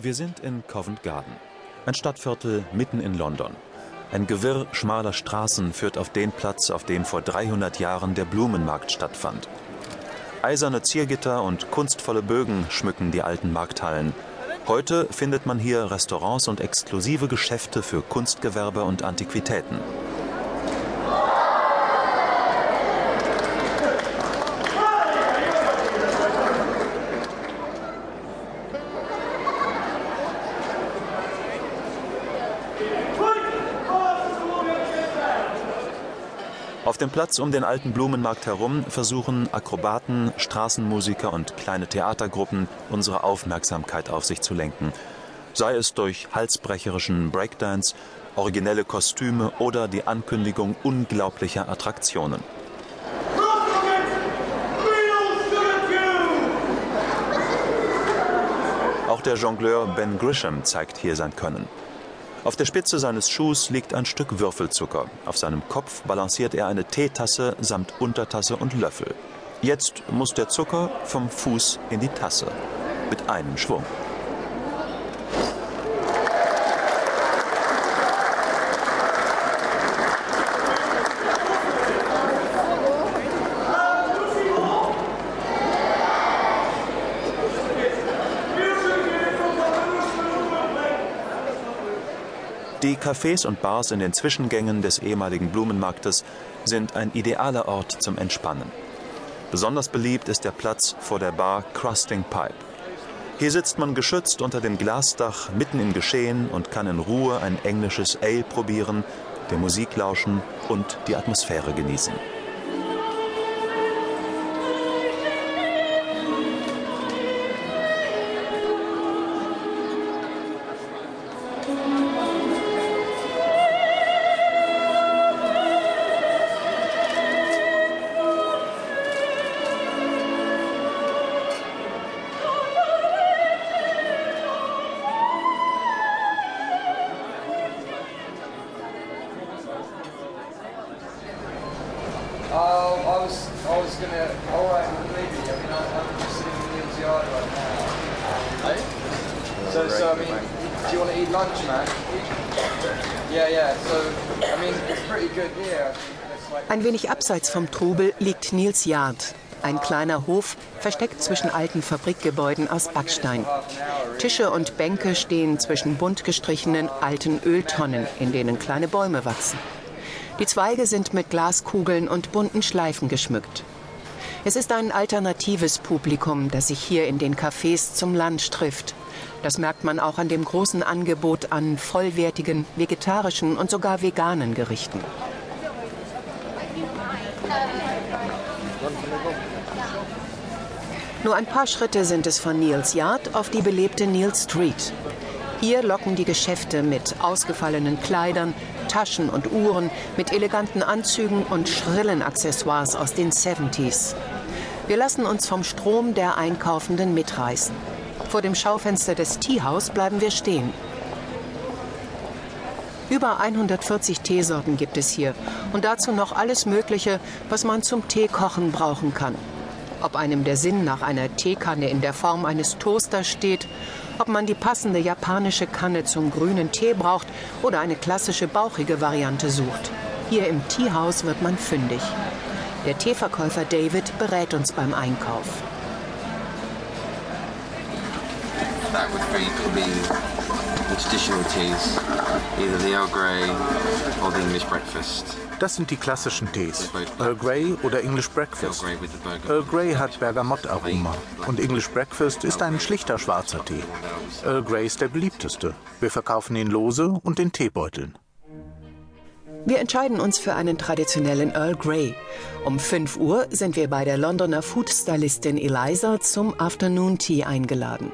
Wir sind in Covent Garden, ein Stadtviertel mitten in London. Ein Gewirr schmaler Straßen führt auf den Platz, auf dem vor 300 Jahren der Blumenmarkt stattfand. Eiserne Ziergitter und kunstvolle Bögen schmücken die alten Markthallen. Heute findet man hier Restaurants und exklusive Geschäfte für Kunstgewerbe und Antiquitäten. Auf dem Platz um den alten Blumenmarkt herum versuchen Akrobaten, Straßenmusiker und kleine Theatergruppen unsere Aufmerksamkeit auf sich zu lenken. Sei es durch halsbrecherischen Breakdance, originelle Kostüme oder die Ankündigung unglaublicher Attraktionen. Auch der Jongleur Ben Grisham zeigt hier sein Können. Auf der Spitze seines Schuhs liegt ein Stück Würfelzucker. Auf seinem Kopf balanciert er eine Teetasse samt Untertasse und Löffel. Jetzt muss der Zucker vom Fuß in die Tasse. Mit einem Schwung. Die Cafés und Bars in den Zwischengängen des ehemaligen Blumenmarktes sind ein idealer Ort zum Entspannen. Besonders beliebt ist der Platz vor der Bar Crusting Pipe. Hier sitzt man geschützt unter dem Glasdach mitten im Geschehen und kann in Ruhe ein englisches Ale probieren, der Musik lauschen und die Atmosphäre genießen. I was, I was gonna, all right, maybe. I mean, I'm, I'm just sitting in Neil's yard right now. Hey? So, so I mean, do you want to eat lunch, man? Yeah, yeah. So, I mean, it's pretty good here. Ein wenig abseits vom Trubel liegt Nils Yard, ein kleiner Hof, versteckt zwischen alten Fabrikgebäuden aus Backstein. Tische und Bänke stehen zwischen bunt gestrichenen alten Öltonnen, in denen kleine Bäume wachsen. Die Zweige sind mit Glaskugeln und bunten Schleifen geschmückt. Es ist ein alternatives Publikum, das sich hier in den Cafés zum Lunch trifft. Das merkt man auch an dem großen Angebot an vollwertigen, vegetarischen und sogar veganen Gerichten. Nur ein paar Schritte sind es von Neils Yard auf die belebte Neil Street. Hier locken die Geschäfte mit ausgefallenen Kleidern, Taschen und Uhren, mit eleganten Anzügen und schrillen Accessoires aus den 70s. Wir lassen uns vom Strom der Einkaufenden mitreißen. Vor dem Schaufenster des Tea House bleiben wir stehen. Über 140 Teesorten gibt es hier und dazu noch alles Mögliche, was man zum Teekochen brauchen kann. Ob einem der Sinn nach einer Teekanne in der Form eines Toasters steht, ob man die passende japanische Kanne zum grünen Tee braucht oder eine klassische bauchige Variante sucht. Hier im Teehaus wird man fündig. Der Teeverkäufer David berät uns beim Einkauf. That would be could be the traditional teas, either the Earl Grey or the English breakfast. Das sind die klassischen Tees. Earl Grey oder English Breakfast. With. Earl Grey hat Bergamottaroma und English Breakfast ist ein schlichter schwarzer Tee. Earl Grey ist der beliebteste. Wir verkaufen ihn lose und in Teebeuteln. Wir entscheiden uns für einen traditionellen Earl Grey. Um 5 Uhr sind wir bei der Londoner Food-Stylistin Eliza zum Afternoon Tea eingeladen.